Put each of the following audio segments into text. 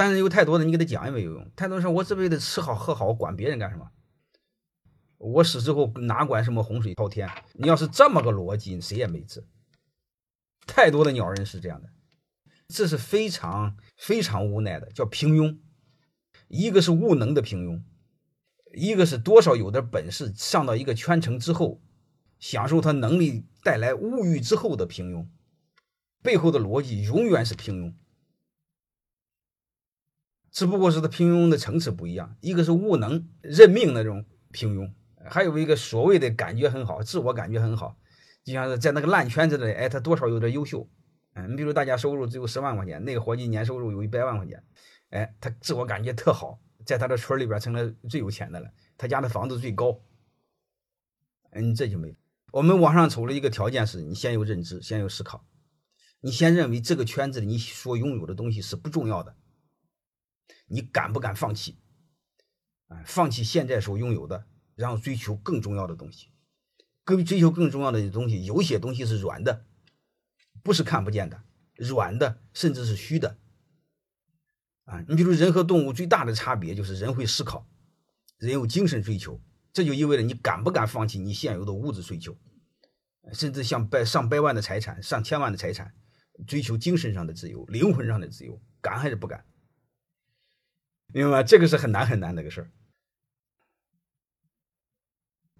但是有太多的你给他讲也没有用，太多人说我这辈子吃好喝好，管别人干什么？我死之后哪管什么洪水滔天？你要是这么个逻辑，谁也没治。太多的鸟人是这样的，这是非常非常无奈的，叫平庸。一个是无能的平庸，一个是多少有点本事，上到一个圈层之后，享受他能力带来物欲之后的平庸。背后的逻辑永远是平庸，只不过是他平庸的层次不一样。一个是无能认命那种平庸，还有一个所谓的感觉很好，自我感觉很好，就像是在那个烂圈子里，哎，他多少有点优秀。嗯，你比如大家收入只有十万块钱，那个伙计年收入有一百万块钱，哎，他自我感觉特好，在他的村里边成了最有钱的了，他家的房子最高。嗯，这就没。我们往上走了一个条件是你先有认知，先有思考。你先认为这个圈子里你所拥有的东西是不重要的，你敢不敢放弃？啊，放弃现在所拥有的，然后追求更重要的东西。更追求更重要的东西，有些东西是软的，不是看不见的，软的甚至是虚的。啊，你比如人和动物最大的差别就是人会思考，人有精神追求，这就意味着你敢不敢放弃你现有的物质追求，甚至像百上百万的财产、上千万的财产。追求精神上的自由，灵魂上的自由，敢还是不敢？明白吗？这个是很难很难的一个事儿。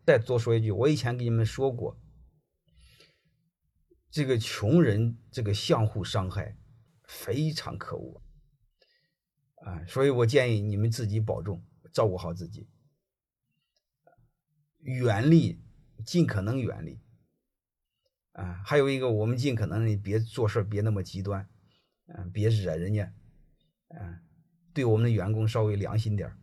再多说一句，我以前给你们说过，这个穷人这个相互伤害非常可恶啊，所以我建议你们自己保重，照顾好自己，远离，尽可能远离。啊，还有一个，我们尽可能别做事别那么极端，嗯，别惹人家，嗯，对我们的员工稍微良心点儿